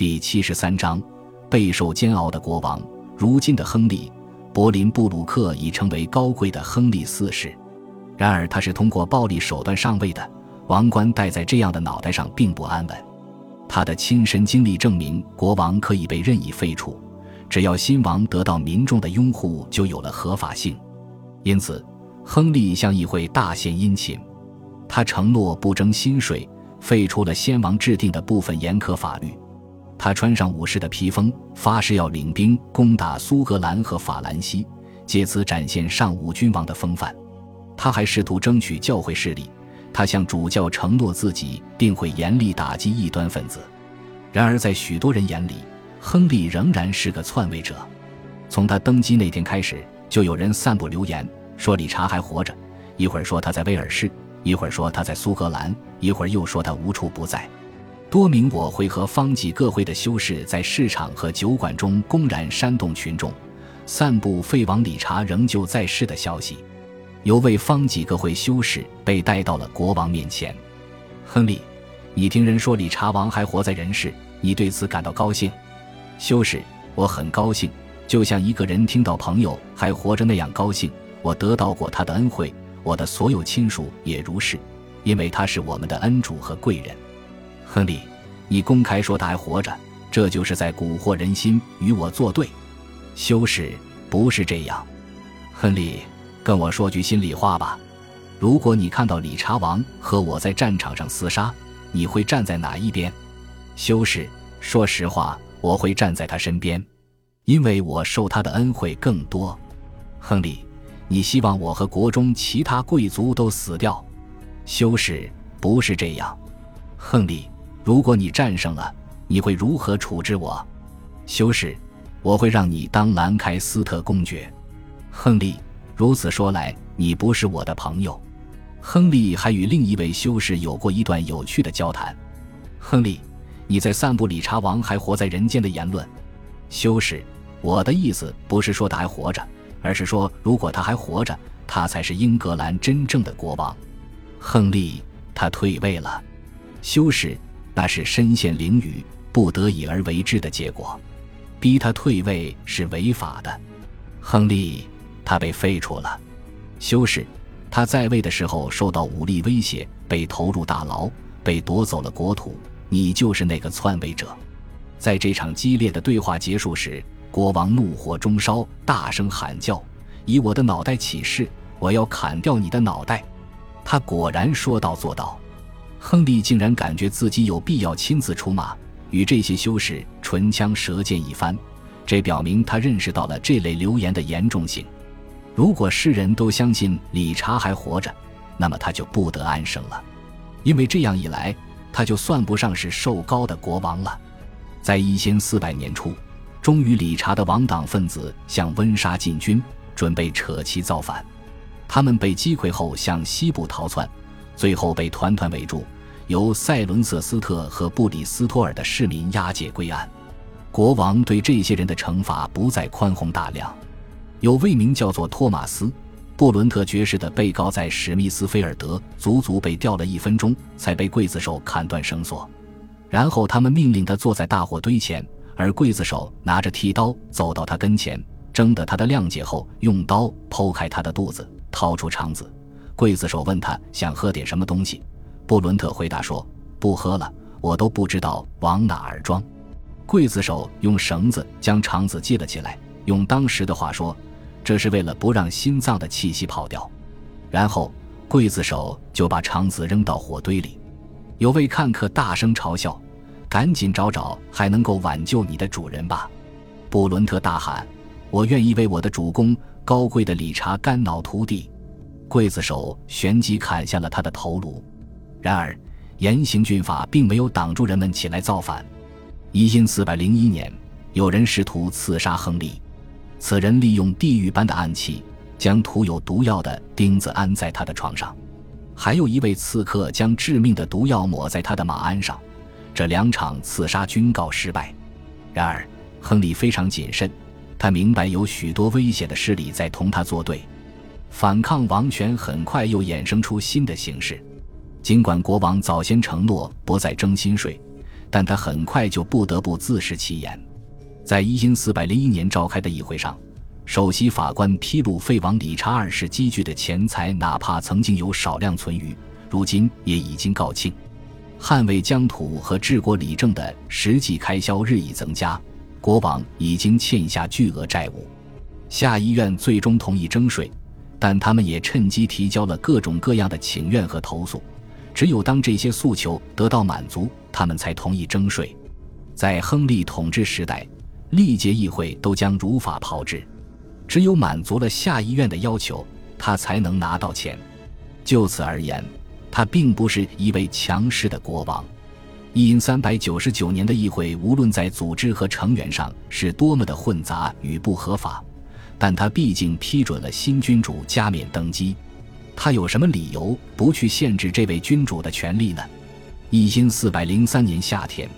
第七十三章，备受煎熬的国王。如今的亨利·柏林布鲁克已成为高贵的亨利四世，然而他是通过暴力手段上位的，王冠戴在这样的脑袋上并不安稳。他的亲身经历证明，国王可以被任意废除，只要新王得到民众的拥护，就有了合法性。因此，亨利向议会大献殷勤，他承诺不征新税，废除了先王制定的部分严苛法律。他穿上武士的披风，发誓要领兵攻打苏格兰和法兰西，借此展现上武君王的风范。他还试图争取教会势力，他向主教承诺自己定会严厉打击异端分子。然而，在许多人眼里，亨利仍然是个篡位者。从他登基那天开始，就有人散布流言，说理查还活着；一会儿说他在威尔士，一会儿说他在苏格兰，一会儿又说他无处不在。多名我会和方济各会的修士在市场和酒馆中公然煽动群众，散布废王理查仍旧在世的消息。有位方济各会修士被带到了国王面前。亨利，你听人说理查王还活在人世，你对此感到高兴？修士，我很高兴，就像一个人听到朋友还活着那样高兴。我得到过他的恩惠，我的所有亲属也如是，因为他是我们的恩主和贵人。亨利，你公开说他还活着，这就是在蛊惑人心，与我作对。修士，不是这样。亨利，跟我说句心里话吧。如果你看到理查王和我在战场上厮杀，你会站在哪一边？修士，说实话，我会站在他身边，因为我受他的恩惠更多。亨利，你希望我和国中其他贵族都死掉？修士，不是这样。亨利。如果你战胜了，你会如何处置我？修士，我会让你当兰开斯特公爵。亨利，如此说来，你不是我的朋友。亨利还与另一位修士有过一段有趣的交谈。亨利，你在散布理查王还活在人间的言论。修士，我的意思不是说他还活着，而是说如果他还活着，他才是英格兰真正的国王。亨利，他退位了。修士。那是身陷囹圄、不得已而为之的结果，逼他退位是违法的。亨利，他被废除了。修士，他在位的时候受到武力威胁，被投入大牢，被夺走了国土。你就是那个篡位者。在这场激烈的对话结束时，国王怒火中烧，大声喊叫：“以我的脑袋起誓，我要砍掉你的脑袋！”他果然说到做到。亨利竟然感觉自己有必要亲自出马，与这些修士唇枪舌剑一番，这表明他认识到了这类流言的严重性。如果世人都相信理查还活着，那么他就不得安生了，因为这样一来，他就算不上是受高的国王了。在一千四百年初，忠于理查的王党分子向温莎进军，准备扯旗造反。他们被击溃后向西部逃窜。最后被团团围住，由塞伦瑟斯特和布里斯托尔的市民押解归案。国王对这些人的惩罚不再宽宏大量。有位名叫做托马斯·布伦特爵士的被告在史密斯菲尔德足足被吊了一分钟，才被刽子手砍断绳索。然后他们命令他坐在大火堆前，而刽子手拿着剃刀走到他跟前，征得他的谅解后，用刀剖开他的肚子，掏出肠子。刽子手问他想喝点什么东西，布伦特回答说：“不喝了，我都不知道往哪儿装。”刽子手用绳子将肠子系了起来，用当时的话说，这是为了不让心脏的气息跑掉。然后刽子手就把肠子扔到火堆里。有位看客大声嘲笑：“赶紧找找还能够挽救你的主人吧！”布伦特大喊：“我愿意为我的主公高贵的理查肝脑涂地。”刽子手旋即砍下了他的头颅。然而，严刑峻法并没有挡住人们起来造反。一因四百零一年，有人试图刺杀亨利，此人利用地狱般的暗器将涂有毒药的钉子安在他的床上，还有一位刺客将致命的毒药抹在他的马鞍上。这两场刺杀均告失败。然而，亨利非常谨慎，他明白有许多危险的势力在同他作对。反抗王权很快又衍生出新的形式。尽管国王早先承诺不再征新税，但他很快就不得不自食其言。在一因四百零一年召开的议会上，首席法官披露废王理查二世积聚的钱财，哪怕曾经有少量存余，如今也已经告罄。捍卫疆土和治国理政的实际开销日益增加，国王已经欠下巨额债务。下议院最终同意征税，但他们也趁机提交了各种各样的请愿和投诉。只有当这些诉求得到满足，他们才同意征税。在亨利统治时代，历届议会都将如法炮制，只有满足了下议院的要求，他才能拿到钱。就此而言，他并不是一位强势的国王。一因三百九十九年的议会，无论在组织和成员上是多么的混杂与不合法，但他毕竟批准了新君主加冕登基。他有什么理由不去限制这位君主的权利呢？一因四百零三年夏天，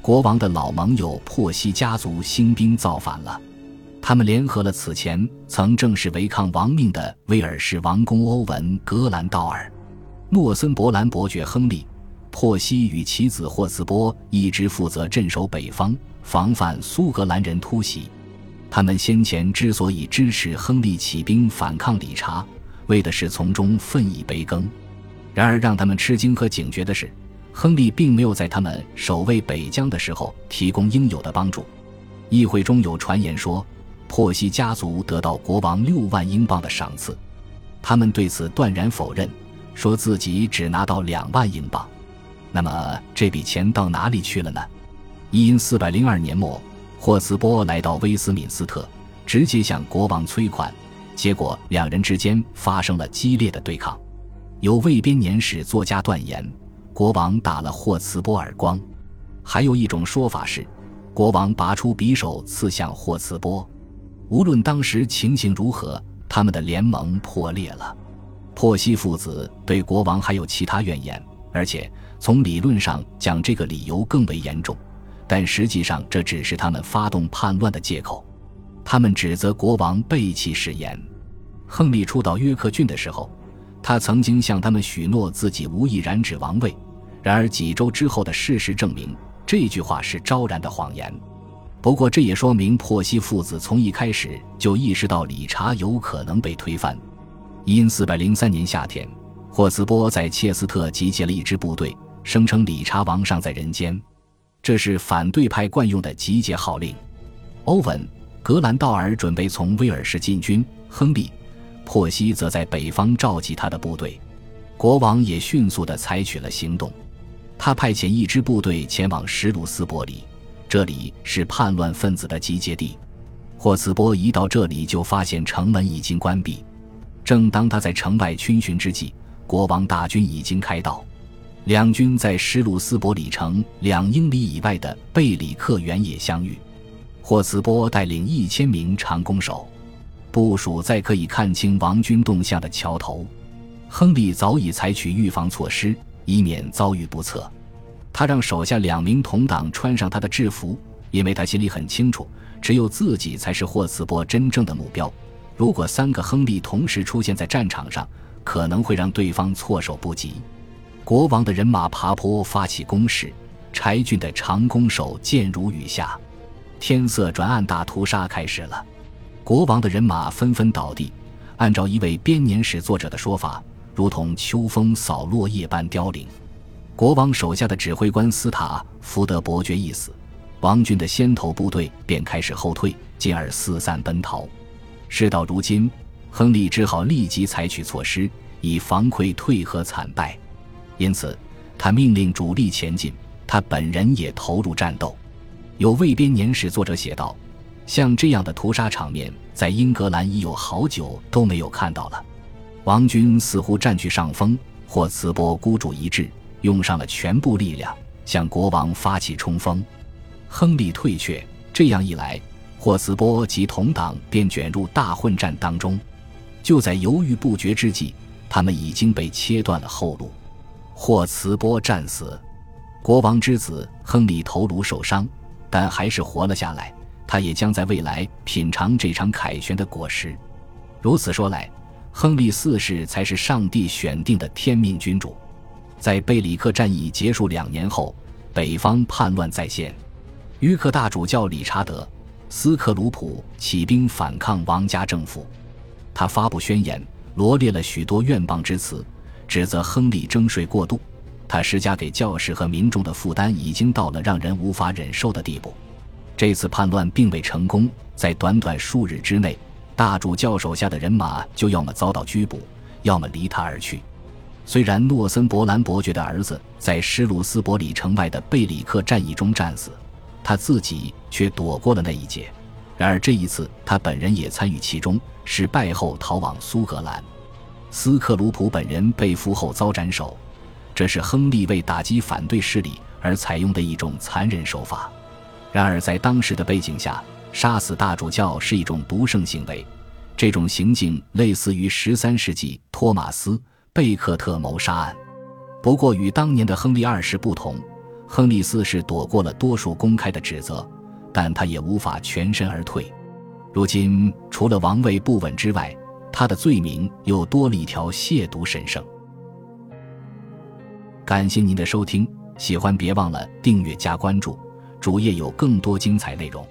国王的老盟友珀西家族兴兵造反了。他们联合了此前曾正式违抗王命的威尔士王公欧文·格兰道尔、诺森伯兰伯爵亨利、珀西与其子霍茨波一直负责镇守北方，防范苏格兰人突袭。他们先前之所以支持亨利起兵反抗理查。为的是从中分一杯羹，然而让他们吃惊和警觉的是，亨利并没有在他们守卫北疆的时候提供应有的帮助。议会中有传言说，珀西家族得到国王六万英镑的赏赐，他们对此断然否认，说自己只拿到两万英镑。那么这笔钱到哪里去了呢？一因四百零二年末，霍茨波来到威斯敏斯特，直接向国王催款。结果，两人之间发生了激烈的对抗。有卫编年史作家断言，国王打了霍茨波耳光；还有一种说法是，国王拔出匕首刺向霍茨波。无论当时情形如何，他们的联盟破裂了。珀西父子对国王还有其他怨言，而且从理论上讲，这个理由更为严重，但实际上这只是他们发动叛乱的借口。他们指责国王背弃誓言。亨利初到约克郡的时候，他曾经向他们许诺自己无意染指王位。然而几周之后的事实证明，这句话是昭然的谎言。不过这也说明珀西父子从一开始就意识到理查有可能被推翻。因四百零三年夏天，霍斯波在切斯特集结了一支部队，声称理查王尚在人间。这是反对派惯用的集结号令。欧文。格兰道尔准备从威尔士进军，亨利·珀西则在北方召集他的部队。国王也迅速地采取了行动，他派遣一支部队前往什鲁斯伯里，这里是叛乱分子的集结地。霍茨波一到这里就发现城门已经关闭。正当他在城外逡巡之际，国王大军已经开到，两军在施鲁斯伯里城两英里以外的贝里克原野相遇。霍茨波带领一千名长弓手，部署在可以看清王军动向的桥头。亨利早已采取预防措施，以免遭遇不测。他让手下两名同党穿上他的制服，因为他心里很清楚，只有自己才是霍茨波真正的目标。如果三个亨利同时出现在战场上，可能会让对方措手不及。国王的人马爬坡发起攻势，柴郡的长弓手箭如雨下。天色转暗，大屠杀开始了。国王的人马纷纷倒地，按照一位编年史作者的说法，如同秋风扫落叶般凋零。国王手下的指挥官斯塔福德伯爵一死，王军的先头部队便开始后退，进而四散奔逃。事到如今，亨利只好立即采取措施，以防溃退和惨败。因此，他命令主力前进，他本人也投入战斗。有卫编年史作者写道：“像这样的屠杀场面，在英格兰已有好久都没有看到了。王军似乎占据上风，霍茨波孤注一掷，用上了全部力量向国王发起冲锋。亨利退却，这样一来，霍茨波及同党便卷入大混战当中。就在犹豫不决之际，他们已经被切断了后路。霍茨波战死，国王之子亨利头颅受伤。”但还是活了下来，他也将在未来品尝这场凯旋的果实。如此说来，亨利四世才是上帝选定的天命君主。在贝里克战役结束两年后，北方叛乱再现。约克大主教理查德·斯克鲁普起兵反抗王家政府，他发布宣言，罗列了许多怨谤之词，指责亨利征税过度。他施加给教士和民众的负担已经到了让人无法忍受的地步。这次叛乱并未成功，在短短数日之内，大主教手下的人马就要么遭到拘捕，要么离他而去。虽然诺森伯兰伯爵的儿子在施鲁斯伯里城外的贝里克战役中战死。他自己却躲过了那一劫，然而这一次他本人也参与其中，失败后逃往苏格兰。斯克鲁普本人被俘后遭斩首，这是亨利为打击反对势力而采用的一种残忍手法。然而在当时的背景下，杀死大主教是一种独圣行为，这种行径类似于十三世纪托马斯·贝克特谋杀案。不过与当年的亨利二世不同。亨利四世躲过了多数公开的指责，但他也无法全身而退。如今，除了王位不稳之外，他的罪名又多了一条亵渎神圣。感谢您的收听，喜欢别忘了订阅加关注，主页有更多精彩内容。